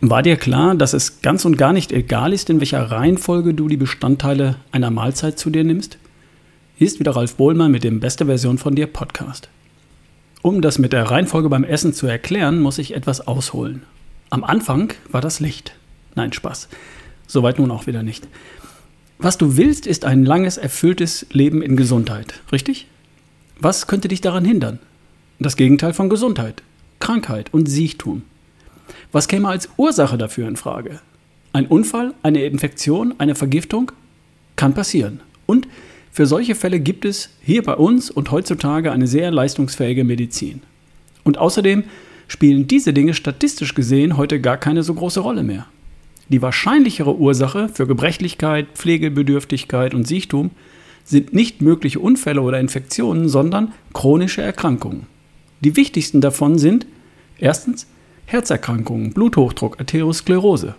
War dir klar, dass es ganz und gar nicht egal ist, in welcher Reihenfolge du die Bestandteile einer Mahlzeit zu dir nimmst? Hier ist wieder Ralf Bohlmann mit dem Beste Version von dir Podcast. Um das mit der Reihenfolge beim Essen zu erklären, muss ich etwas ausholen. Am Anfang war das Licht. Nein, Spaß. Soweit nun auch wieder nicht. Was du willst, ist ein langes, erfülltes Leben in Gesundheit, richtig? Was könnte dich daran hindern? Das Gegenteil von Gesundheit, Krankheit und Siechtum. Was käme als Ursache dafür in Frage? Ein Unfall, eine Infektion, eine Vergiftung? Kann passieren. Und für solche Fälle gibt es hier bei uns und heutzutage eine sehr leistungsfähige Medizin. Und außerdem spielen diese Dinge statistisch gesehen heute gar keine so große Rolle mehr. Die wahrscheinlichere Ursache für Gebrechlichkeit, Pflegebedürftigkeit und Siechtum sind nicht mögliche Unfälle oder Infektionen, sondern chronische Erkrankungen. Die wichtigsten davon sind erstens Herzerkrankungen, Bluthochdruck, Arteriosklerose.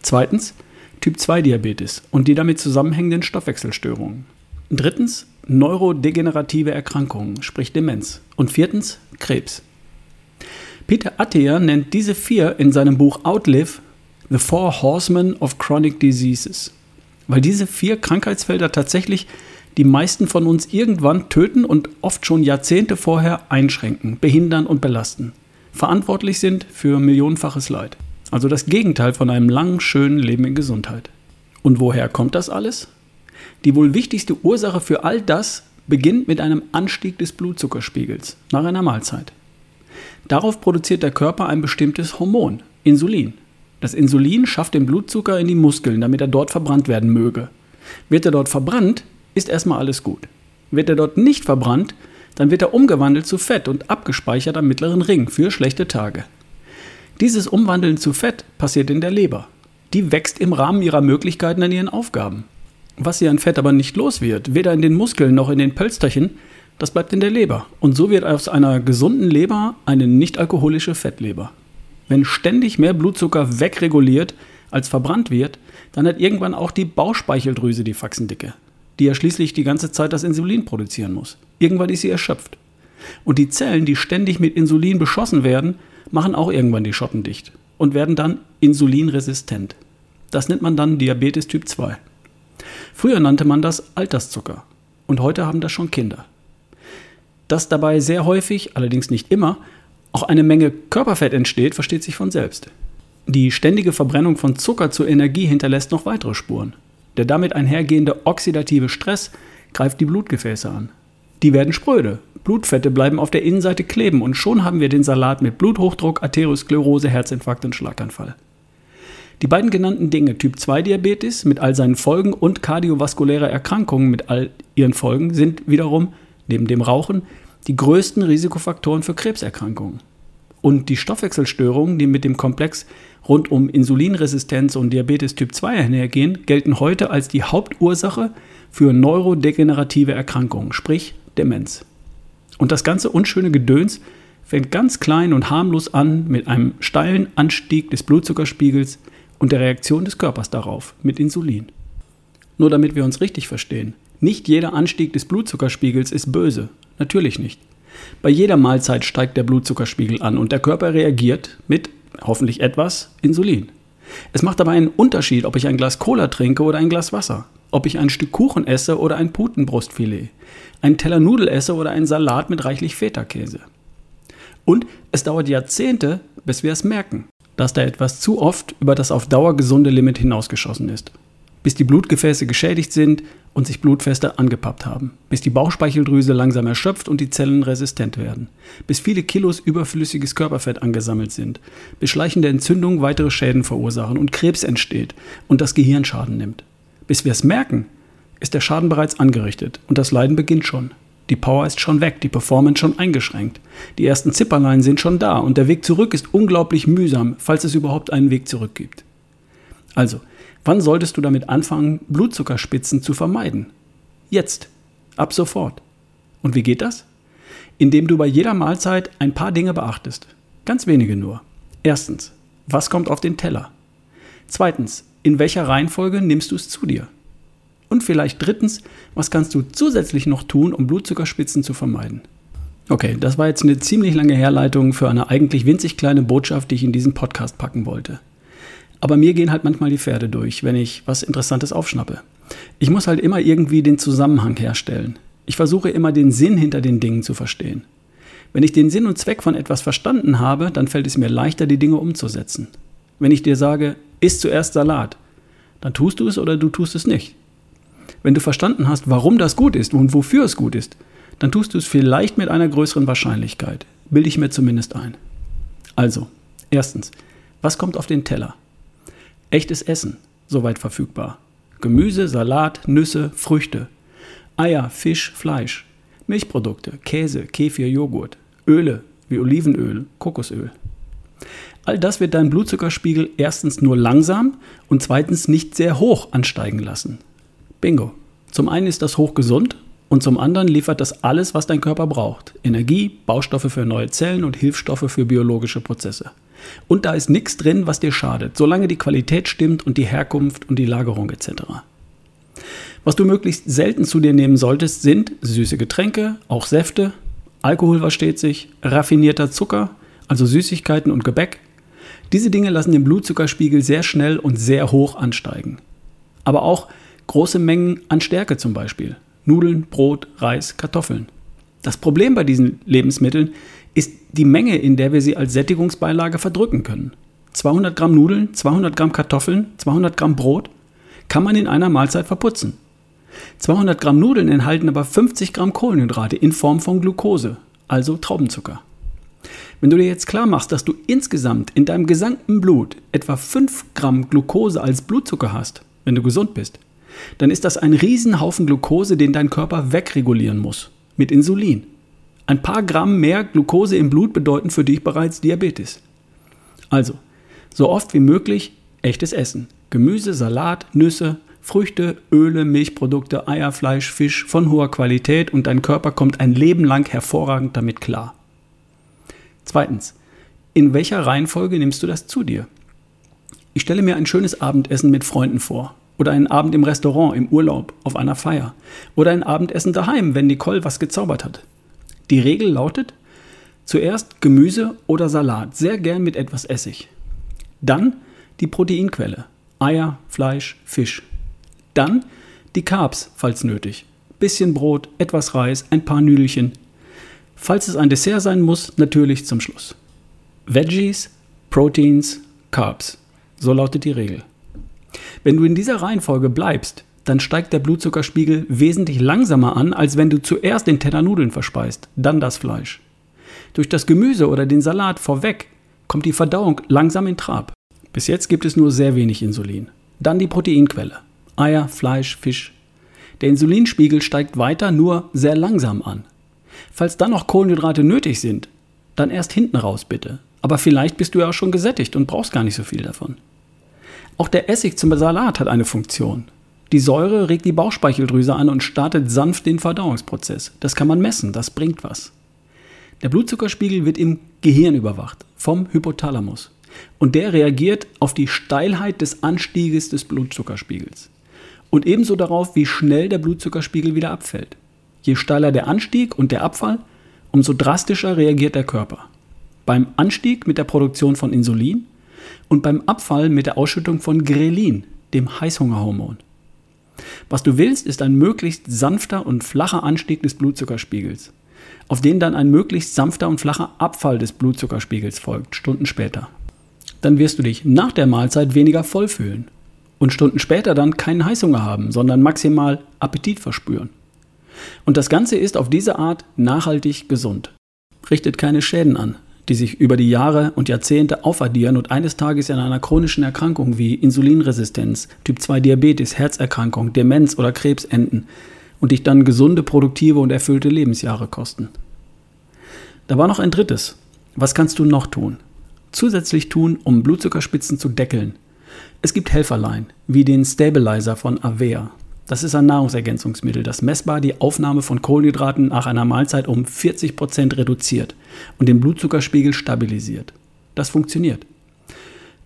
Zweitens Typ-2-Diabetes und die damit zusammenhängenden Stoffwechselstörungen. Drittens neurodegenerative Erkrankungen, sprich Demenz. Und viertens Krebs. Peter Attia nennt diese vier in seinem Buch Outlive The Four Horsemen of Chronic Diseases, weil diese vier Krankheitsfelder tatsächlich die meisten von uns irgendwann töten und oft schon Jahrzehnte vorher einschränken, behindern und belasten verantwortlich sind für millionenfaches Leid. Also das Gegenteil von einem langen, schönen Leben in Gesundheit. Und woher kommt das alles? Die wohl wichtigste Ursache für all das beginnt mit einem Anstieg des Blutzuckerspiegels nach einer Mahlzeit. Darauf produziert der Körper ein bestimmtes Hormon, Insulin. Das Insulin schafft den Blutzucker in die Muskeln, damit er dort verbrannt werden möge. Wird er dort verbrannt, ist erstmal alles gut. Wird er dort nicht verbrannt, dann wird er umgewandelt zu Fett und abgespeichert am mittleren Ring für schlechte Tage. Dieses Umwandeln zu Fett passiert in der Leber. Die wächst im Rahmen ihrer Möglichkeiten an ihren Aufgaben. Was sie an Fett aber nicht los wird, weder in den Muskeln noch in den Pölsterchen, das bleibt in der Leber. Und so wird aus einer gesunden Leber eine nicht-alkoholische Fettleber. Wenn ständig mehr Blutzucker wegreguliert als verbrannt wird, dann hat irgendwann auch die Bauchspeicheldrüse die Faxendicke die ja schließlich die ganze Zeit das Insulin produzieren muss. Irgendwann ist sie erschöpft. Und die Zellen, die ständig mit Insulin beschossen werden, machen auch irgendwann die Schotten dicht und werden dann insulinresistent. Das nennt man dann Diabetes Typ 2. Früher nannte man das Alterszucker und heute haben das schon Kinder. Dass dabei sehr häufig, allerdings nicht immer, auch eine Menge Körperfett entsteht, versteht sich von selbst. Die ständige Verbrennung von Zucker zur Energie hinterlässt noch weitere Spuren. Der damit einhergehende oxidative Stress greift die Blutgefäße an. Die werden spröde. Blutfette bleiben auf der Innenseite kleben und schon haben wir den Salat mit Bluthochdruck, Arteriosklerose, Herzinfarkt und Schlaganfall. Die beiden genannten Dinge, Typ 2 Diabetes mit all seinen Folgen und kardiovaskuläre Erkrankungen mit all ihren Folgen, sind wiederum, neben dem Rauchen, die größten Risikofaktoren für Krebserkrankungen. Und die Stoffwechselstörungen, die mit dem Komplex rund um Insulinresistenz und Diabetes Typ 2 einhergehen, gelten heute als die Hauptursache für neurodegenerative Erkrankungen, sprich Demenz. Und das ganze unschöne Gedöns fängt ganz klein und harmlos an mit einem steilen Anstieg des Blutzuckerspiegels und der Reaktion des Körpers darauf mit Insulin. Nur damit wir uns richtig verstehen, nicht jeder Anstieg des Blutzuckerspiegels ist böse, natürlich nicht. Bei jeder Mahlzeit steigt der Blutzuckerspiegel an und der Körper reagiert mit hoffentlich etwas Insulin. Es macht aber einen Unterschied, ob ich ein Glas Cola trinke oder ein Glas Wasser, ob ich ein Stück Kuchen esse oder ein Putenbrustfilet, einen Teller Nudel esse oder einen Salat mit reichlich Feta-Käse. Und es dauert Jahrzehnte, bis wir es merken, dass da etwas zu oft über das auf Dauer gesunde Limit hinausgeschossen ist bis die Blutgefäße geschädigt sind und sich Blutfeste angepappt haben, bis die Bauchspeicheldrüse langsam erschöpft und die Zellen resistent werden, bis viele Kilos überflüssiges Körperfett angesammelt sind, bis schleichende Entzündungen weitere Schäden verursachen und Krebs entsteht und das Gehirn Schaden nimmt. Bis wir es merken, ist der Schaden bereits angerichtet und das Leiden beginnt schon. Die Power ist schon weg, die Performance schon eingeschränkt. Die ersten Zipperlein sind schon da und der Weg zurück ist unglaublich mühsam, falls es überhaupt einen Weg zurück gibt. Also, Wann solltest du damit anfangen, Blutzuckerspitzen zu vermeiden? Jetzt. Ab sofort. Und wie geht das? Indem du bei jeder Mahlzeit ein paar Dinge beachtest. Ganz wenige nur. Erstens, was kommt auf den Teller? Zweitens, in welcher Reihenfolge nimmst du es zu dir? Und vielleicht drittens, was kannst du zusätzlich noch tun, um Blutzuckerspitzen zu vermeiden? Okay, das war jetzt eine ziemlich lange Herleitung für eine eigentlich winzig kleine Botschaft, die ich in diesen Podcast packen wollte. Aber mir gehen halt manchmal die Pferde durch, wenn ich was Interessantes aufschnappe. Ich muss halt immer irgendwie den Zusammenhang herstellen. Ich versuche immer den Sinn hinter den Dingen zu verstehen. Wenn ich den Sinn und Zweck von etwas verstanden habe, dann fällt es mir leichter, die Dinge umzusetzen. Wenn ich dir sage, isst zuerst Salat, dann tust du es oder du tust es nicht. Wenn du verstanden hast, warum das gut ist und wofür es gut ist, dann tust du es vielleicht mit einer größeren Wahrscheinlichkeit. Bilde ich mir zumindest ein. Also, erstens, was kommt auf den Teller? Echtes Essen, soweit verfügbar. Gemüse, Salat, Nüsse, Früchte. Eier, Fisch, Fleisch. Milchprodukte, Käse, Kefir, Joghurt. Öle wie Olivenöl, Kokosöl. All das wird deinen Blutzuckerspiegel erstens nur langsam und zweitens nicht sehr hoch ansteigen lassen. Bingo. Zum einen ist das hochgesund und zum anderen liefert das alles, was dein Körper braucht. Energie, Baustoffe für neue Zellen und Hilfsstoffe für biologische Prozesse. Und da ist nichts drin, was dir schadet, solange die Qualität stimmt und die Herkunft und die Lagerung etc. Was du möglichst selten zu dir nehmen solltest, sind süße Getränke, auch Säfte, Alkohol versteht sich, raffinierter Zucker, also Süßigkeiten und Gebäck. Diese Dinge lassen den Blutzuckerspiegel sehr schnell und sehr hoch ansteigen. Aber auch große Mengen an Stärke zum Beispiel. Nudeln, Brot, Reis, Kartoffeln. Das Problem bei diesen Lebensmitteln ist die Menge, in der wir sie als Sättigungsbeilage verdrücken können. 200 Gramm Nudeln, 200 Gramm Kartoffeln, 200 Gramm Brot kann man in einer Mahlzeit verputzen. 200 Gramm Nudeln enthalten aber 50 Gramm Kohlenhydrate in Form von Glucose, also Traubenzucker. Wenn du dir jetzt klar machst, dass du insgesamt in deinem gesamten Blut etwa 5 Gramm Glucose als Blutzucker hast, wenn du gesund bist, dann ist das ein Riesenhaufen Glucose, den dein Körper wegregulieren muss. Mit Insulin. Ein paar Gramm mehr Glucose im Blut bedeuten für dich bereits Diabetes. Also, so oft wie möglich echtes Essen. Gemüse, Salat, Nüsse, Früchte, Öle, Milchprodukte, Eier, Fleisch, Fisch von hoher Qualität und dein Körper kommt ein Leben lang hervorragend damit klar. Zweitens, in welcher Reihenfolge nimmst du das zu dir? Ich stelle mir ein schönes Abendessen mit Freunden vor. Oder einen Abend im Restaurant, im Urlaub, auf einer Feier. Oder ein Abendessen daheim, wenn Nicole was gezaubert hat. Die Regel lautet, zuerst Gemüse oder Salat, sehr gern mit etwas Essig. Dann die Proteinquelle, Eier, Fleisch, Fisch. Dann die Carbs, falls nötig. Bisschen Brot, etwas Reis, ein paar Nüdelchen. Falls es ein Dessert sein muss, natürlich zum Schluss. Veggies, Proteins, Carbs. So lautet die Regel. Wenn du in dieser Reihenfolge bleibst, dann steigt der Blutzuckerspiegel wesentlich langsamer an, als wenn du zuerst den Teller Nudeln verspeist, dann das Fleisch. Durch das Gemüse oder den Salat vorweg kommt die Verdauung langsam in Trab. Bis jetzt gibt es nur sehr wenig Insulin. Dann die Proteinquelle. Eier, Fleisch, Fisch. Der Insulinspiegel steigt weiter nur sehr langsam an. Falls dann noch Kohlenhydrate nötig sind, dann erst hinten raus bitte. Aber vielleicht bist du ja auch schon gesättigt und brauchst gar nicht so viel davon. Auch der Essig zum Salat hat eine Funktion. Die Säure regt die Bauchspeicheldrüse an und startet sanft den Verdauungsprozess. Das kann man messen, das bringt was. Der Blutzuckerspiegel wird im Gehirn überwacht, vom Hypothalamus. Und der reagiert auf die Steilheit des Anstieges des Blutzuckerspiegels. Und ebenso darauf, wie schnell der Blutzuckerspiegel wieder abfällt. Je steiler der Anstieg und der Abfall, umso drastischer reagiert der Körper. Beim Anstieg mit der Produktion von Insulin und beim Abfall mit der Ausschüttung von Grelin, dem Heißhungerhormon. Was du willst, ist ein möglichst sanfter und flacher Anstieg des Blutzuckerspiegels, auf den dann ein möglichst sanfter und flacher Abfall des Blutzuckerspiegels folgt, Stunden später. Dann wirst du dich nach der Mahlzeit weniger voll fühlen und Stunden später dann keinen Heißhunger haben, sondern maximal Appetit verspüren. Und das Ganze ist auf diese Art nachhaltig gesund, richtet keine Schäden an, die sich über die Jahre und Jahrzehnte aufaddieren und eines Tages in einer chronischen Erkrankung wie Insulinresistenz, Typ 2 Diabetes, Herzerkrankung, Demenz oder Krebs enden und dich dann gesunde, produktive und erfüllte Lebensjahre kosten. Da war noch ein drittes. Was kannst du noch tun? Zusätzlich tun, um Blutzuckerspitzen zu deckeln. Es gibt Helferlein, wie den Stabilizer von Avea. Das ist ein Nahrungsergänzungsmittel, das messbar die Aufnahme von Kohlenhydraten nach einer Mahlzeit um 40% reduziert und den Blutzuckerspiegel stabilisiert. Das funktioniert.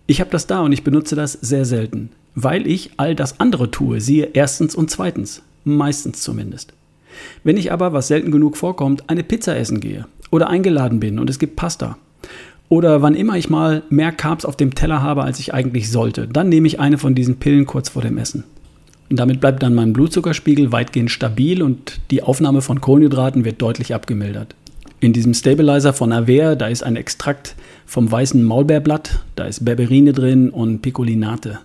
Ich habe das da und ich benutze das sehr selten, weil ich all das andere tue, siehe erstens und zweitens, meistens zumindest. Wenn ich aber, was selten genug vorkommt, eine Pizza essen gehe oder eingeladen bin und es gibt Pasta Oder wann immer ich mal mehr Carbs auf dem Teller habe, als ich eigentlich sollte, dann nehme ich eine von diesen Pillen kurz vor dem Essen. Und damit bleibt dann mein Blutzuckerspiegel weitgehend stabil und die Aufnahme von Kohlenhydraten wird deutlich abgemildert. In diesem Stabilizer von Avea, da ist ein Extrakt vom weißen Maulbeerblatt, da ist Berberine drin und Picolinate.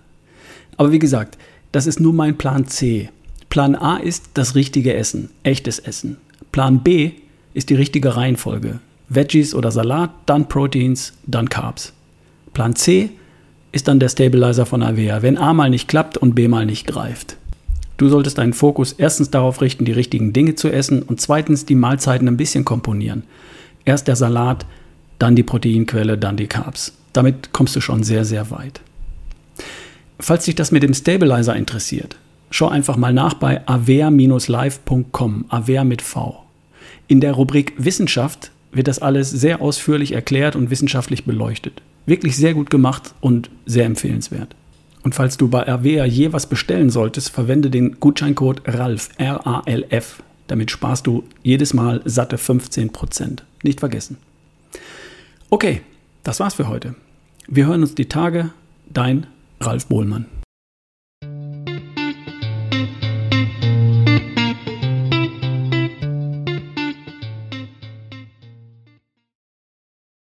Aber wie gesagt, das ist nur mein Plan C. Plan A ist das richtige Essen, echtes Essen. Plan B ist die richtige Reihenfolge. Veggies oder Salat, dann Proteins, dann Carbs. Plan C ist dann der Stabilizer von Avea, wenn A mal nicht klappt und B mal nicht greift. Du solltest deinen Fokus erstens darauf richten, die richtigen Dinge zu essen und zweitens die Mahlzeiten ein bisschen komponieren. Erst der Salat, dann die Proteinquelle, dann die Carbs. Damit kommst du schon sehr, sehr weit. Falls dich das mit dem Stabilizer interessiert, schau einfach mal nach bei avea-live.com, Avea mit V. In der Rubrik Wissenschaft wird das alles sehr ausführlich erklärt und wissenschaftlich beleuchtet. Wirklich sehr gut gemacht und sehr empfehlenswert. Und falls du bei Avea je was bestellen solltest, verwende den Gutscheincode RALF, R-A-L-F. Damit sparst du jedes Mal satte 15%. Nicht vergessen. Okay, das war's für heute. Wir hören uns die Tage. Dein Ralf Bohlmann.